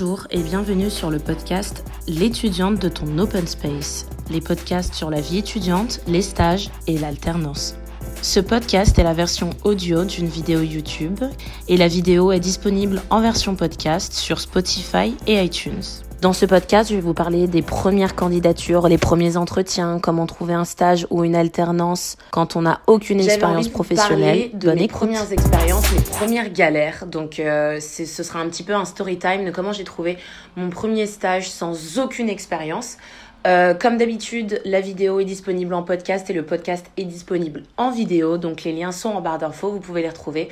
Bonjour et bienvenue sur le podcast L'étudiante de ton Open Space, les podcasts sur la vie étudiante, les stages et l'alternance. Ce podcast est la version audio d'une vidéo YouTube et la vidéo est disponible en version podcast sur Spotify et iTunes. Dans ce podcast, je vais vous parler des premières candidatures, les premiers entretiens, comment trouver un stage ou une alternance quand on n'a aucune expérience professionnelle. De mes premières expériences, mes premières galères. Donc, euh, ce sera un petit peu un story time de comment j'ai trouvé mon premier stage sans aucune expérience. Euh, comme d'habitude, la vidéo est disponible en podcast et le podcast est disponible en vidéo. Donc les liens sont en barre d'infos, vous pouvez les retrouver.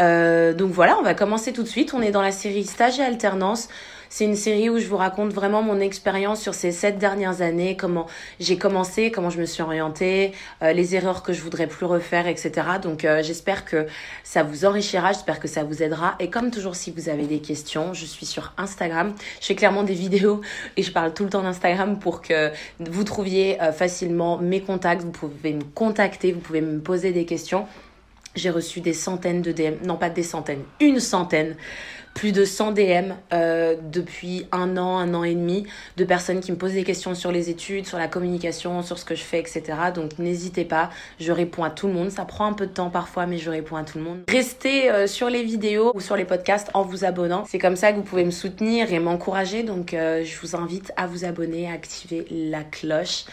Euh, donc voilà, on va commencer tout de suite. On est dans la série Stage et Alternance. C'est une série où je vous raconte vraiment mon expérience sur ces sept dernières années, comment j'ai commencé, comment je me suis orientée, euh, les erreurs que je voudrais plus refaire, etc. Donc euh, j'espère que ça vous enrichira, j'espère que ça vous aidera. Et comme toujours, si vous avez des questions, je suis sur Instagram. Je fais clairement des vidéos et je parle tout le temps d'Instagram pour que vous trouviez euh, facilement mes contacts. Vous pouvez me contacter, vous pouvez me poser des questions. J'ai reçu des centaines de DM, non pas des centaines, une centaine plus de 100 DM euh, depuis un an, un an et demi, de personnes qui me posent des questions sur les études, sur la communication, sur ce que je fais, etc. Donc n'hésitez pas, je réponds à tout le monde. Ça prend un peu de temps parfois, mais je réponds à tout le monde. Restez euh, sur les vidéos ou sur les podcasts en vous abonnant. C'est comme ça que vous pouvez me soutenir et m'encourager. Donc euh, je vous invite à vous abonner, à activer la cloche.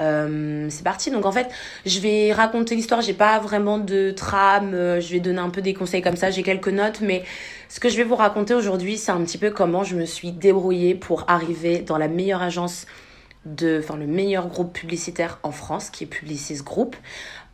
Euh, c'est parti. Donc en fait, je vais raconter l'histoire. J'ai pas vraiment de trame. Euh, je vais donner un peu des conseils comme ça. J'ai quelques notes, mais ce que je vais vous raconter aujourd'hui, c'est un petit peu comment je me suis débrouillée pour arriver dans la meilleure agence de, enfin le meilleur groupe publicitaire en France, qui est Publicis Group.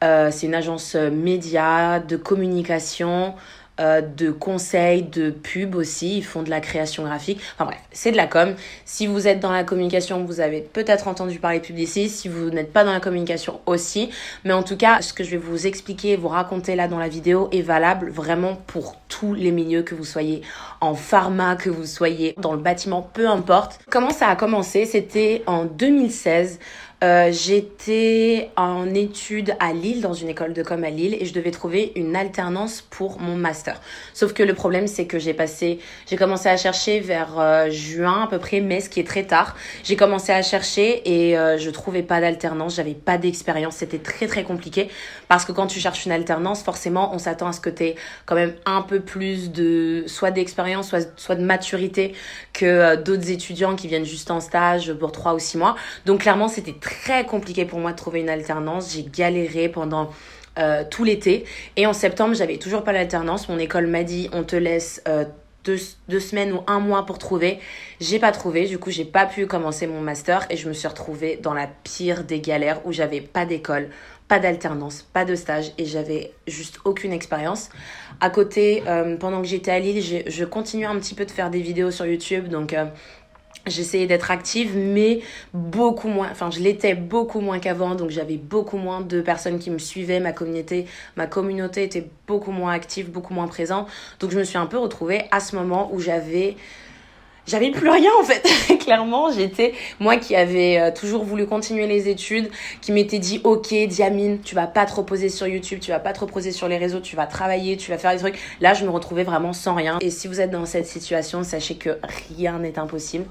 Euh, c'est une agence média, de communication, euh, de conseils, de pub aussi. Ils font de la création graphique. Enfin bref, c'est de la com. Si vous êtes dans la communication, vous avez peut-être entendu parler de. Si vous n'êtes pas dans la communication aussi. Mais en tout cas, ce que je vais vous expliquer, vous raconter là dans la vidéo est valable vraiment pour tous les milieux, que vous soyez en pharma, que vous soyez dans le bâtiment, peu importe. Comment ça a commencé? C'était en 2016. Euh, j'étais en études à Lille, dans une école de com à Lille, et je devais trouver une alternance pour mon master. Sauf que le problème, c'est que j'ai passé, j'ai commencé à chercher vers euh, juin, à peu près mai, ce qui est très tard. J'ai commencé à chercher et euh, je trouvais pas d'alternance, j'avais pas d'expérience, c'était très très compliqué parce que quand tu cherches une alternance, forcément, on s'attend à ce que tu quand même un peu plus de, soit d'expérience, soit, soit de maturité que d'autres étudiants qui viennent juste en stage pour trois ou six mois. Donc clairement, c'était très compliqué pour moi de trouver une alternance. J'ai galéré pendant euh, tout l'été. Et en septembre, j'avais toujours pas l'alternance. Mon école m'a dit on te laisse euh, deux, deux, semaines ou un mois pour trouver. J'ai pas trouvé. Du coup, j'ai pas pu commencer mon master et je me suis retrouvée dans la pire des galères où j'avais pas d'école, pas d'alternance, pas de stage et j'avais juste aucune expérience. À côté, euh, pendant que j'étais à Lille, je continuais un petit peu de faire des vidéos sur YouTube. Donc, J'essayais d'être active, mais beaucoup moins. Enfin, je l'étais beaucoup moins qu'avant, donc j'avais beaucoup moins de personnes qui me suivaient. Ma communauté, ma communauté était beaucoup moins active, beaucoup moins présente. Donc, je me suis un peu retrouvée à ce moment où j'avais j'avais plus rien en fait. Clairement, j'étais moi qui avais euh, toujours voulu continuer les études, qui m'étais dit OK, Diamine, tu vas pas te reposer sur YouTube, tu vas pas te reposer sur les réseaux, tu vas travailler, tu vas faire des trucs. Là, je me retrouvais vraiment sans rien. Et si vous êtes dans cette situation, sachez que rien n'est impossible,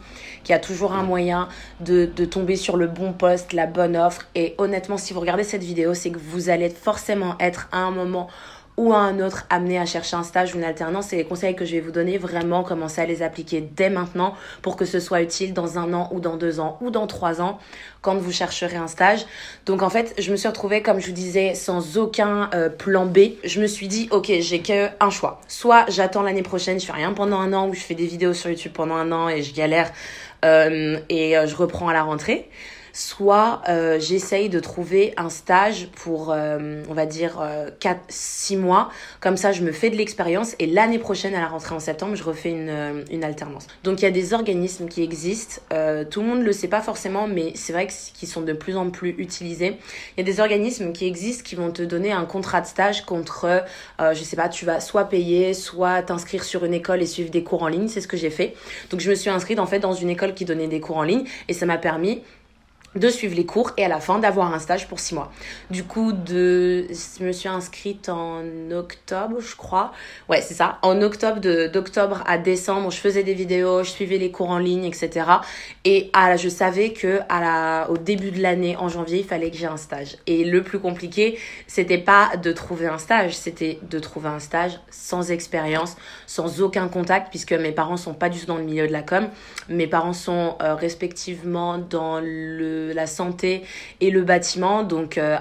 qu'il y a toujours un moyen de, de tomber sur le bon poste, la bonne offre. Et honnêtement, si vous regardez cette vidéo, c'est que vous allez forcément être à un moment ou à un autre amené à chercher un stage ou une alternance, c'est les conseils que je vais vous donner, vraiment commencer à les appliquer dès maintenant pour que ce soit utile dans un an ou dans deux ans ou dans trois ans quand vous chercherez un stage. Donc en fait, je me suis retrouvée, comme je vous disais, sans aucun euh, plan B. Je me suis dit, ok, j'ai qu'un choix. Soit j'attends l'année prochaine, je fais rien pendant un an ou je fais des vidéos sur YouTube pendant un an et je galère euh, et euh, je reprends à la rentrée soit euh, j'essaye de trouver un stage pour, euh, on va dire, 4, euh, 6 mois. Comme ça, je me fais de l'expérience et l'année prochaine, à la rentrée en septembre, je refais une, une alternance. Donc, il y a des organismes qui existent. tout le monde ne le sait pas forcément, mais c'est vrai qu'ils sont de plus en plus utilisés. Il y a des organismes qui existent qui vont te donner un contrat de stage contre, je sais pas, tu vas soit payer, soit t'inscrire sur une école et suivre des cours en ligne. C'est ce que j'ai fait. Donc, je me suis inscrite en fait dans une école qui donnait des cours en ligne et ça m'a permis de suivre les cours et à la fin d'avoir un stage pour six mois. Du coup, de, je me suis inscrite en octobre, je crois. Ouais, c'est ça. En octobre, d'octobre à décembre, je faisais des vidéos, je suivais les cours en ligne, etc. Et je savais que au début de l'année, en janvier, il fallait que j'ai un stage. Et le plus compliqué, c'était pas de trouver un stage, c'était de trouver un stage sans expérience, sans aucun contact, puisque mes parents sont pas du tout dans le milieu de la com. Mes parents sont euh, respectivement dans le la santé et le bâtiment. Donc, euh,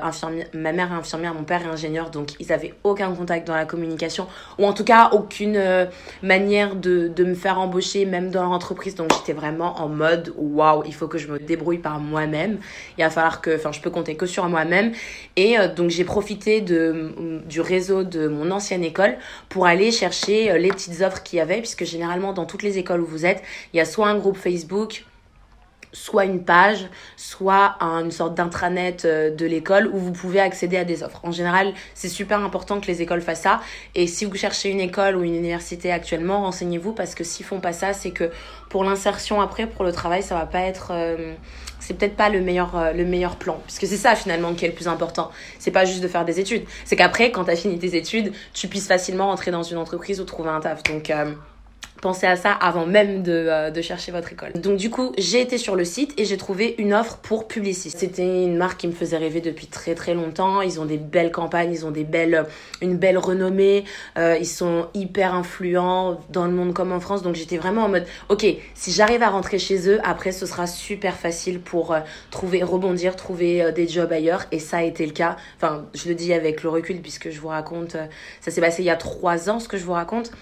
ma mère est infirmière, mon père est ingénieur, donc ils avaient aucun contact dans la communication, ou en tout cas aucune euh, manière de, de, me faire embaucher, même dans l'entreprise. Donc, j'étais vraiment en mode waouh, il faut que je me débrouille par moi-même. Il va falloir que, enfin, je peux compter que sur moi-même. Et euh, donc, j'ai profité de, du réseau de mon ancienne école pour aller chercher les petites offres qu'il y avait, puisque généralement, dans toutes les écoles où vous êtes, il y a soit un groupe Facebook, soit une page, soit une sorte d'intranet euh, de l'école où vous pouvez accéder à des offres. En général, c'est super important que les écoles fassent ça. Et si vous cherchez une école ou une université actuellement, renseignez-vous parce que s'ils font pas ça, c'est que pour l'insertion après, pour le travail, ça va pas être, euh, c'est peut-être pas le meilleur, euh, le meilleur plan. Puisque c'est ça finalement qui est le plus important. C'est pas juste de faire des études. C'est qu'après, quand tu as fini tes études, tu puisses facilement entrer dans une entreprise ou trouver un taf. Donc, Pensez à ça avant même de, euh, de, chercher votre école. Donc du coup, j'ai été sur le site et j'ai trouvé une offre pour publiciste. C'était une marque qui me faisait rêver depuis très très longtemps. Ils ont des belles campagnes, ils ont des belles, une belle renommée. Euh, ils sont hyper influents dans le monde comme en France. Donc j'étais vraiment en mode, ok, si j'arrive à rentrer chez eux, après ce sera super facile pour euh, trouver, rebondir, trouver des jobs ailleurs. Et ça a été le cas. Enfin, je le dis avec le recul puisque je vous raconte, ça s'est passé il y a trois ans ce que je vous raconte.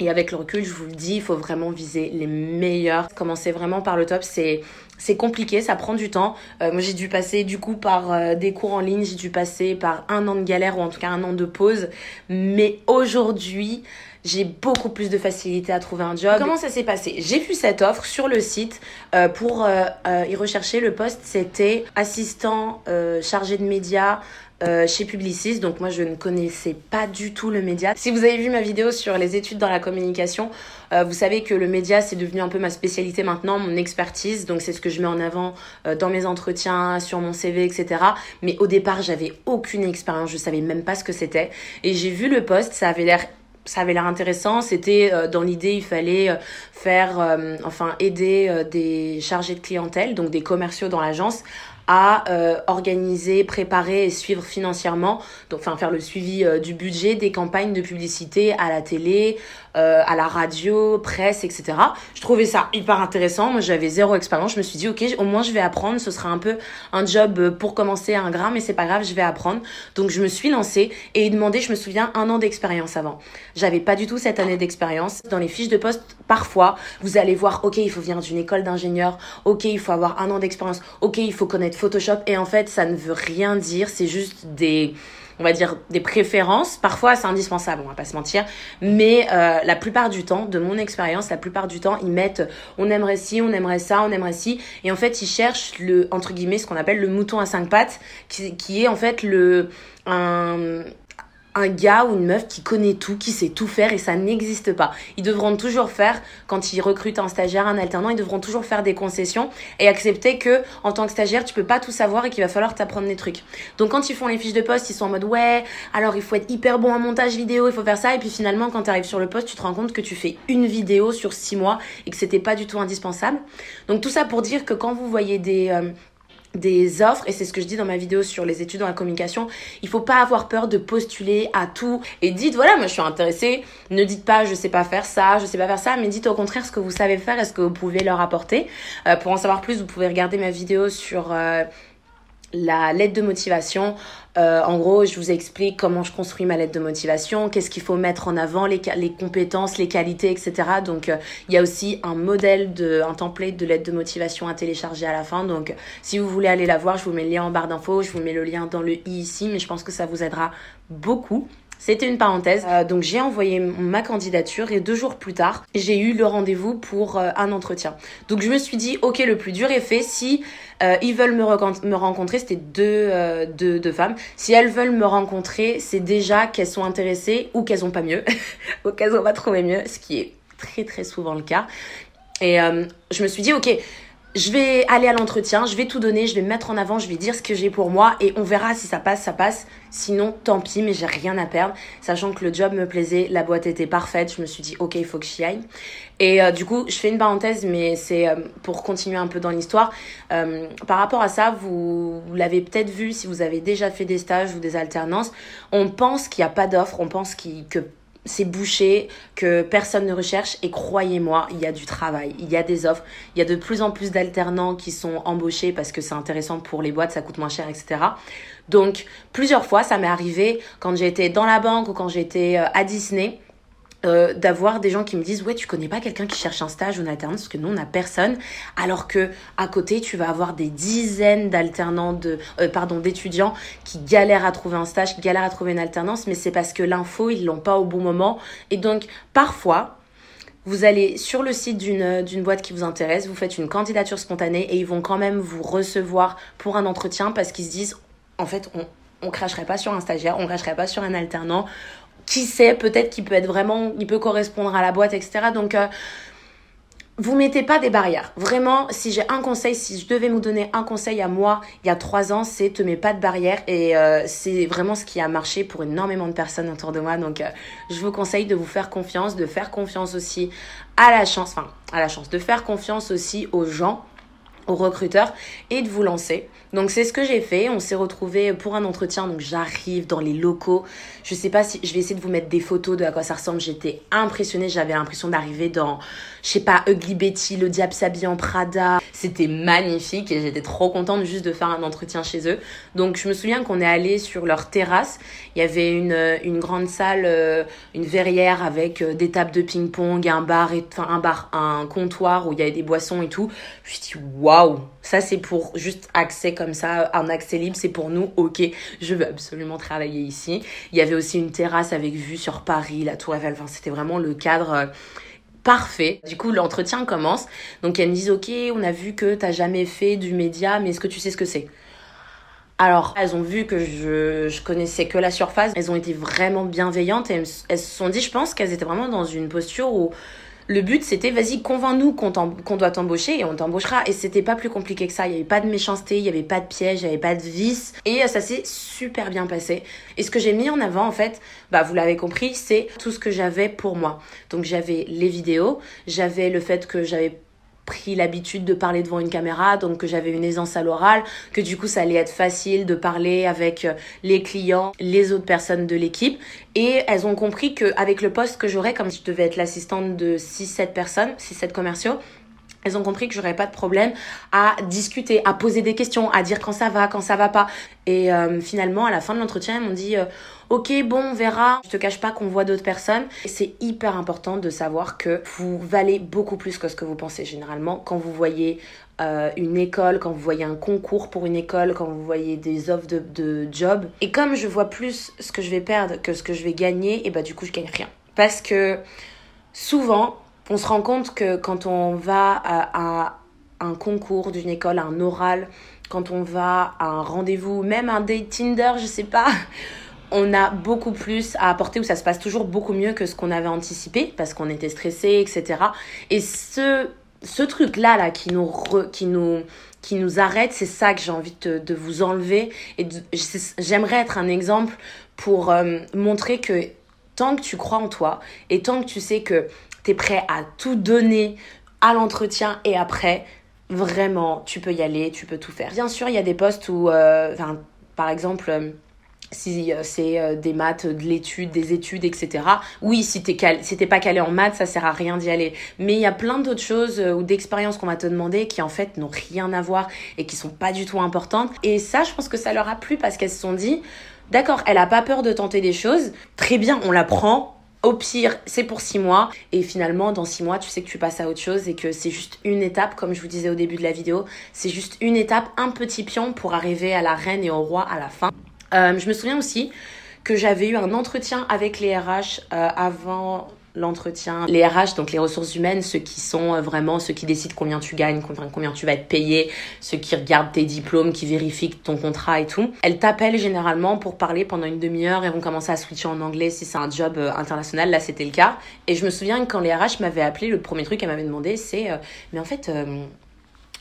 Et avec le recul, je vous le dis, il faut vraiment viser les meilleurs. Commencer vraiment par le top, c'est c'est compliqué, ça prend du temps. Euh, moi, j'ai dû passer du coup par euh, des cours en ligne, j'ai dû passer par un an de galère ou en tout cas un an de pause. Mais aujourd'hui, j'ai beaucoup plus de facilité à trouver un job. Comment ça s'est passé? J'ai vu cette offre sur le site euh, pour y rechercher le poste. C'était assistant chargé de médias euh, chez Publicis. Donc moi, je ne connaissais pas du tout le média. Si vous avez vu ma vidéo sur les études dans la communication, euh, vous savez que le média, c'est devenu un peu ma spécialité maintenant, mon expertise. Donc c'est ce que je mets en avant euh, dans mes entretiens, sur mon CV, etc. Mais au départ, j'avais aucune expérience. Je savais même pas ce que c'était. Et j'ai vu le poste, ça avait l'air ça avait l'air intéressant. C'était dans l'idée, il fallait faire, enfin, aider des chargés de clientèle, donc des commerciaux dans l'agence, à euh, organiser, préparer et suivre financièrement, donc enfin faire le suivi euh, du budget des campagnes de publicité à la télé, euh, à la radio, presse, etc. Je trouvais ça hyper intéressant. Moi, j'avais zéro expérience. Je me suis dit, ok, au moins je vais apprendre. Ce sera un peu un job pour commencer un grain, mais c'est pas grave, je vais apprendre. Donc je me suis lancée et demandé, je me souviens, un an d'expérience avant. J'avais pas du tout cette année d'expérience. Dans les fiches de poste, parfois, vous allez voir, ok, il faut venir d'une école d'ingénieur, ok, il faut avoir un an d'expérience, ok, il faut connaître Photoshop. Et en fait, ça ne veut rien dire. C'est juste des, on va dire, des préférences. Parfois, c'est indispensable, on va pas se mentir. Mais euh, la plupart du temps, de mon expérience, la plupart du temps, ils mettent on aimerait ci, on aimerait ça, on aimerait ci. Et en fait, ils cherchent le, entre guillemets, ce qu'on appelle le mouton à cinq pattes, qui, qui est en fait le, un gars ou une meuf qui connaît tout, qui sait tout faire et ça n'existe pas. Ils devront toujours faire, quand ils recrutent un stagiaire, un alternant, ils devront toujours faire des concessions et accepter que en tant que stagiaire, tu peux pas tout savoir et qu'il va falloir t'apprendre des trucs. Donc quand ils font les fiches de poste, ils sont en mode ouais, alors il faut être hyper bon en montage vidéo, il faut faire ça et puis finalement quand tu arrives sur le poste, tu te rends compte que tu fais une vidéo sur six mois et que c'était pas du tout indispensable. Donc tout ça pour dire que quand vous voyez des euh, des offres et c'est ce que je dis dans ma vidéo sur les études dans la communication il faut pas avoir peur de postuler à tout et dites voilà moi je suis intéressée ne dites pas je sais pas faire ça je sais pas faire ça mais dites au contraire ce que vous savez faire et ce que vous pouvez leur apporter. Euh, pour en savoir plus vous pouvez regarder ma vidéo sur euh, la lettre de motivation. Euh, en gros, je vous explique comment je construis ma lettre de motivation, qu'est-ce qu'il faut mettre en avant, les, les compétences, les qualités, etc. Donc, euh, il y a aussi un modèle, de, un template de lettre de motivation à télécharger à la fin. Donc, si vous voulez aller la voir, je vous mets le lien en barre d'infos, je vous mets le lien dans le i ici, mais je pense que ça vous aidera beaucoup. C'était une parenthèse. Euh, donc j'ai envoyé ma candidature et deux jours plus tard, j'ai eu le rendez-vous pour euh, un entretien. Donc je me suis dit, ok, le plus dur est fait. Si euh, ils veulent me, rencontrer, c'était deux, deux, deux, femmes. Si elles veulent me rencontrer, c'est déjà qu'elles sont intéressées ou qu'elles ont pas mieux, ou qu'elles ont pas trouvé mieux, ce qui est très très souvent le cas. Et je me suis dit, ok, je vais aller à l'entretien, je vais tout donner, je vais me mettre en avant, je vais dire ce que j'ai pour moi et on verra si ça passe, ça passe. Sinon, tant pis, mais j'ai rien à perdre. Sachant que le job me plaisait, la boîte était parfaite, je me suis dit, ok, il faut que j'y aille. Et euh, du coup, je fais une parenthèse, mais c'est euh, pour continuer un peu dans l'histoire. Euh, par rapport à ça, vous, l'avez peut-être vu si vous avez déjà fait des stages ou des alternances. On pense qu'il n'y a pas d'offre, on pense que c'est bouché, que personne ne recherche et croyez-moi, il y a du travail, il y a des offres, il y a de plus en plus d'alternants qui sont embauchés parce que c'est intéressant pour les boîtes, ça coûte moins cher, etc. Donc plusieurs fois, ça m'est arrivé quand j'étais dans la banque ou quand j'étais à Disney euh, d'avoir des gens qui me disent ouais tu connais pas quelqu'un qui cherche un stage ou une alternance parce que nous on a personne. Alors que à côté tu vas avoir des dizaines d'alternants de euh, pardon d'étudiants qui galèrent à trouver un stage qui galèrent à trouver une alternance mais c'est parce que l'info ils l'ont pas au bon moment. Et donc parfois vous allez sur le site d'une d'une boîte qui vous intéresse vous faites une candidature spontanée et ils vont quand même vous recevoir pour un entretien parce qu'ils se disent en fait on on cracherait pas sur un stagiaire, on cracherait pas sur un alternant, qui sait, peut-être qu'il peut être vraiment, il peut correspondre à la boîte, etc. Donc, euh, vous mettez pas des barrières. Vraiment, si j'ai un conseil, si je devais vous donner un conseil à moi il y a trois ans, c'est te mets pas de barrières et euh, c'est vraiment ce qui a marché pour énormément de personnes autour de moi. Donc, euh, je vous conseille de vous faire confiance, de faire confiance aussi à la chance, enfin à la chance, de faire confiance aussi aux gens aux recruteurs et de vous lancer. Donc c'est ce que j'ai fait. On s'est retrouvé pour un entretien. Donc j'arrive dans les locaux. Je sais pas si je vais essayer de vous mettre des photos de à quoi ça ressemble. J'étais impressionnée. J'avais l'impression d'arriver dans, je sais pas, Ugly Betty, le diable s'habille en Prada. C'était magnifique et j'étais trop contente juste de faire un entretien chez eux. Donc je me souviens qu'on est allé sur leur terrasse. Il y avait une, une grande salle, euh, une verrière avec euh, des tables de ping-pong, un bar, et, enfin un bar, un comptoir où il y avait des boissons et tout. Je me suis dit waouh, ça c'est pour juste accès comme ça, un accès libre, c'est pour nous. Ok, je veux absolument travailler ici. Il y avait aussi une terrasse avec vue sur Paris, la Tour Eiffel. C'était vraiment le cadre. Euh, parfait. Du coup, l'entretien commence. Donc, elles me disent, OK, on a vu que t'as jamais fait du média, mais est-ce que tu sais ce que c'est? Alors, elles ont vu que je, je connaissais que la surface. Elles ont été vraiment bienveillantes et elles, elles se sont dit, je pense qu'elles étaient vraiment dans une posture où le but c'était vas-y convainc-nous qu'on doit t'embaucher et on t'embauchera. Et c'était pas plus compliqué que ça. Il y avait pas de méchanceté il y avait pas de piège il y avait pas de vice. Et ça s'est super bien passé. Et ce que j'ai mis en avant en fait bah vous l'avez compris c'est tout ce que j'avais pour moi. Donc j'avais les vidéos j'avais le fait que j'avais pris l'habitude de parler devant une caméra, donc que j'avais une aisance à l'oral, que du coup ça allait être facile de parler avec euh, les clients, les autres personnes de l'équipe. Et elles ont compris qu'avec le poste que j'aurais, comme je devais être l'assistante de 6-7 personnes, 6-7 commerciaux, elles ont compris que j'aurais pas de problème à discuter, à poser des questions, à dire quand ça va, quand ça va pas. Et euh, finalement, à la fin de l'entretien, elles m'ont dit euh, Ok, bon, on verra. Je te cache pas qu'on voit d'autres personnes. C'est hyper important de savoir que vous valez beaucoup plus que ce que vous pensez généralement quand vous voyez euh, une école, quand vous voyez un concours pour une école, quand vous voyez des offres de, job. Et comme je vois plus ce que je vais perdre que ce que je vais gagner, et bah du coup, je gagne rien. Parce que souvent, on se rend compte que quand on va à, un concours d'une école, un oral, quand on va à un rendez-vous, même un date Tinder, je sais pas, on a beaucoup plus à apporter ou ça se passe toujours beaucoup mieux que ce qu'on avait anticipé parce qu'on était stressé, etc. Et ce, ce truc-là, là, qui nous, qui nous, qui nous arrête, c'est ça que j'ai envie de, vous enlever. Et j'aimerais être un exemple pour euh, montrer que tant que tu crois en toi et tant que tu sais que tu es prêt à tout donner à l'entretien et après, vraiment, tu peux y aller, tu peux tout faire. Bien sûr, il y a des postes où, euh, par exemple, euh, si euh, c'est des maths, de l'étude, des études, etc. Oui, si t'es si pas calé en maths, ça sert à rien d'y aller. Mais il y a plein d'autres choses ou d'expériences qu'on va te demander qui en fait n'ont rien à voir et qui sont pas du tout importantes. Et ça, je pense que ça leur a plu parce qu'elles se sont dit, d'accord, elle a pas peur de tenter des choses. Très bien, on la prend au pire, c'est pour six mois. Et finalement, dans six mois, tu sais que tu passes à autre chose et que c'est juste une étape, comme je vous disais au début de la vidéo. C'est juste une étape, un petit pion pour arriver à la reine et au roi à la fin. Euh, je me souviens aussi que j'avais eu un entretien avec les RH euh, avant l'entretien. Les RH, donc les ressources humaines, ceux qui sont euh, vraiment ceux qui décident combien tu gagnes, combien tu vas être payé, ceux qui regardent tes diplômes, qui vérifient ton contrat et tout. Elles t'appellent généralement pour parler pendant une demi-heure et vont commencer à switcher en anglais si c'est un job euh, international. Là, c'était le cas. Et je me souviens que quand les RH m'avaient appelé, le premier truc qu'elle m'avait demandé, c'est euh, mais en fait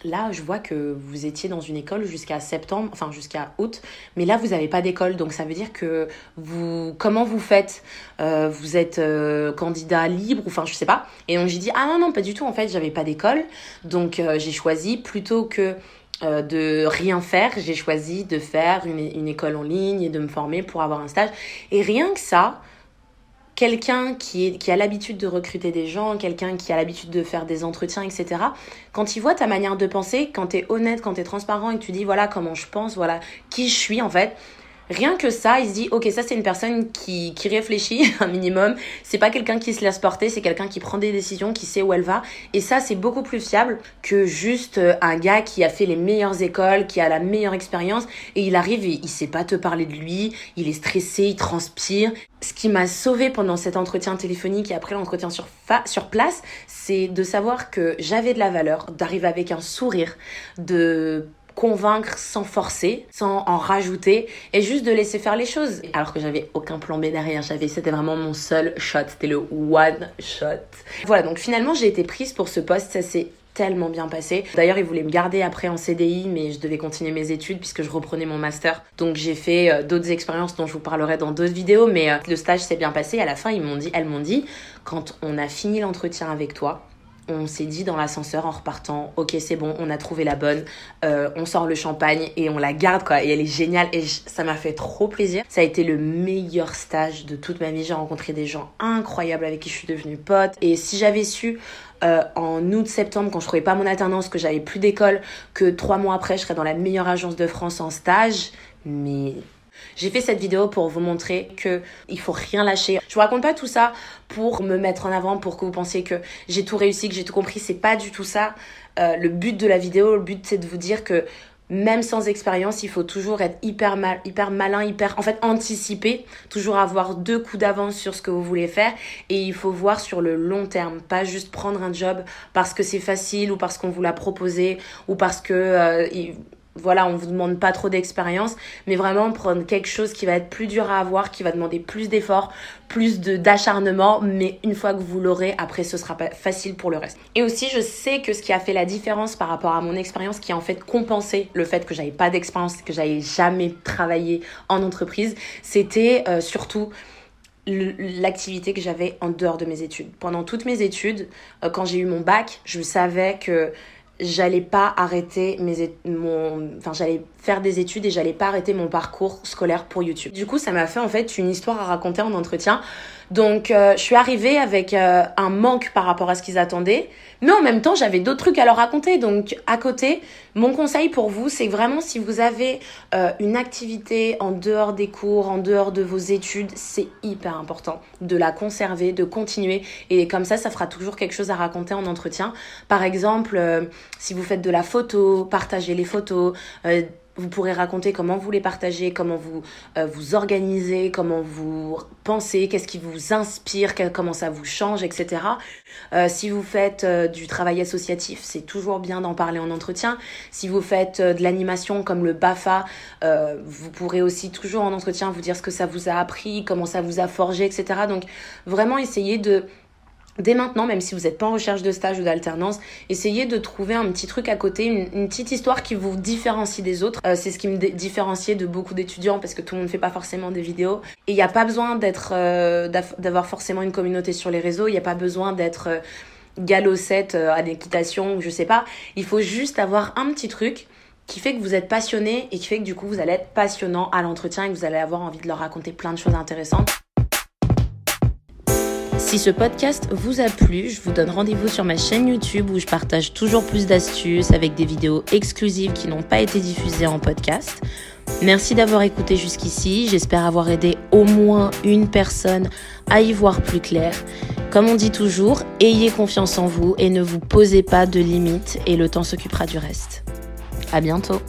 là, je vois que vous étiez dans une école jusqu'à septembre, enfin jusqu'à août, mais là, vous n'avez pas d'école. Donc, ça veut dire que vous, comment vous faites? Euh, Vous êtes euh, candidat libre, enfin, je sais pas. Et donc, j'ai dit, ah non, non, pas du tout. En fait, j'avais pas d'école. Donc, euh, j'ai choisi plutôt que de rien faire, j'ai choisi de faire une, une école en ligne et de me former pour avoir un stage. Et rien que ça, quelqu'un qui, a l'habitude de recruter des gens, quelqu'un qui a l'habitude de faire des entretiens, etc., quand il voit ta manière de penser, quand tu es honnête, quand tu es transparent et que tu dis voilà comment je pense, voilà qui je suis en fait, Rien que ça, il se dit, ok, ça c'est une personne qui, qui réfléchit un minimum. C'est pas quelqu'un qui se laisse porter, c'est quelqu'un qui prend des décisions, qui sait où elle va. Et ça, c'est beaucoup plus fiable que juste euh, un gars qui a fait les meilleures écoles, qui a la meilleure expérience et il arrive et il sait pas te parler de lui, il est stressé, il transpire. Ce qui m'a sauvé pendant cet entretien téléphonique et après l'entretien sur, sur place, c'est de savoir que j'avais de la valeur, d'arriver avec un sourire, de convaincre sans forcer, sans en rajouter et juste de laisser faire les choses. Alors que j'avais aucun plan B derrière, j'avais c'était vraiment mon seul shot, c'était le one shot. Voilà, donc finalement j'ai été prise pour ce poste, ça s'est tellement bien passé. D'ailleurs, ils voulaient me garder après en CDI, mais je devais continuer mes études puisque je reprenais mon master. Donc j'ai fait euh, d'autres expériences dont je vous parlerai dans d'autres vidéos, mais euh, le stage s'est bien passé. À la fin, ils m'ont dit, elles m'ont dit, quand on a fini l'entretien avec toi, on s'est dit dans l'ascenseur en repartant, ok c'est bon, on a trouvé la bonne, euh, on sort le champagne et on la garde quoi. Et elle est géniale et ça m'a fait trop plaisir. Ça a été le meilleur stage de toute ma vie. J'ai rencontré des gens incroyables avec qui je suis devenue pote. Et si j'avais su euh, en août-septembre quand je trouvais pas mon alternance, que j'avais plus d'école, que trois mois après je serais dans la meilleure agence de France en stage, mais j'ai fait cette vidéo pour vous montrer que il faut rien lâcher. Je vous raconte pas tout ça pour me mettre en avant, pour que vous pensiez que j'ai tout réussi, que j'ai tout compris. C'est pas du tout ça. Euh, le but de la vidéo, le but c'est de vous dire que même sans expérience, il faut toujours être hyper mal, hyper malin, hyper, en fait, anticiper, toujours avoir deux coups d'avance sur ce que vous voulez faire et il faut voir sur le long terme, pas juste prendre un job parce que c'est facile ou parce qu'on vous l'a proposé ou parce que euh, voilà, on vous demande pas trop d'expérience, mais vraiment prendre quelque chose qui va être plus dur à avoir, qui va demander plus d'efforts, plus de d'acharnement, mais une fois que vous l'aurez, après ce sera facile pour le reste. Et aussi, je sais que ce qui a fait la différence par rapport à mon expérience, qui a en fait compensé le fait que j'avais pas d'expérience, que j'avais jamais travaillé en entreprise, c'était euh, surtout l'activité que j'avais en dehors de mes études. Pendant toutes mes études, euh, quand j'ai eu mon bac, je savais que j'allais pas arrêter mes mon enfin j'allais faire des études et j'allais pas arrêter mon parcours scolaire pour YouTube. Du coup, ça m'a fait en fait une histoire à raconter en entretien. Donc euh, je suis arrivée avec euh, un manque par rapport à ce qu'ils attendaient, mais en même temps, j'avais d'autres trucs à leur raconter. Donc à côté, mon conseil pour vous, c'est vraiment si vous avez euh, une activité en dehors des cours, en dehors de vos études, c'est hyper important de la conserver, de continuer et comme ça ça fera toujours quelque chose à raconter en entretien. Par exemple, si vous faites de la photo, partagez les photos vous pourrez raconter comment vous les partagez, comment vous euh, vous organisez, comment vous pensez, qu'est-ce qui vous inspire, comment ça vous change, etc. Euh, si vous faites euh, du travail associatif, c'est toujours bien d'en parler en entretien. Si vous faites de l'animation comme le BAFA, vous pourrez aussi toujours en entretien vous dire ce que ça vous a appris, comment ça vous a forgé, etc. Donc vraiment essayer de Dès maintenant, même si vous n'êtes pas en recherche de stage ou d'alternance, essayez de trouver un petit truc à côté, une, petite histoire qui vous différencie des autres. Euh, c'est ce qui me différenciait de beaucoup d'étudiants parce que tout le monde ne fait pas forcément des vidéos. Et il n'y a pas besoin d'être, euh, d'avoir forcément une communauté sur les réseaux. Il n'y a pas besoin d'être euh, à l'équitation ou je sais pas. Il faut juste avoir un petit truc qui fait que vous êtes passionné et qui fait que du coup vous allez être passionnant à l'entretien et que vous allez avoir envie de leur raconter plein de choses intéressantes. Si ce podcast vous a plu, je vous donne rendez-vous sur ma chaîne YouTube où je partage toujours plus d'astuces avec des vidéos exclusives qui n'ont pas été diffusées en podcast. Merci d'avoir écouté jusqu'ici, j'espère avoir aidé au moins une personne à y voir plus clair. Comme on dit toujours, ayez confiance en vous et ne vous posez pas de limites et le temps s'occupera du reste. À bientôt!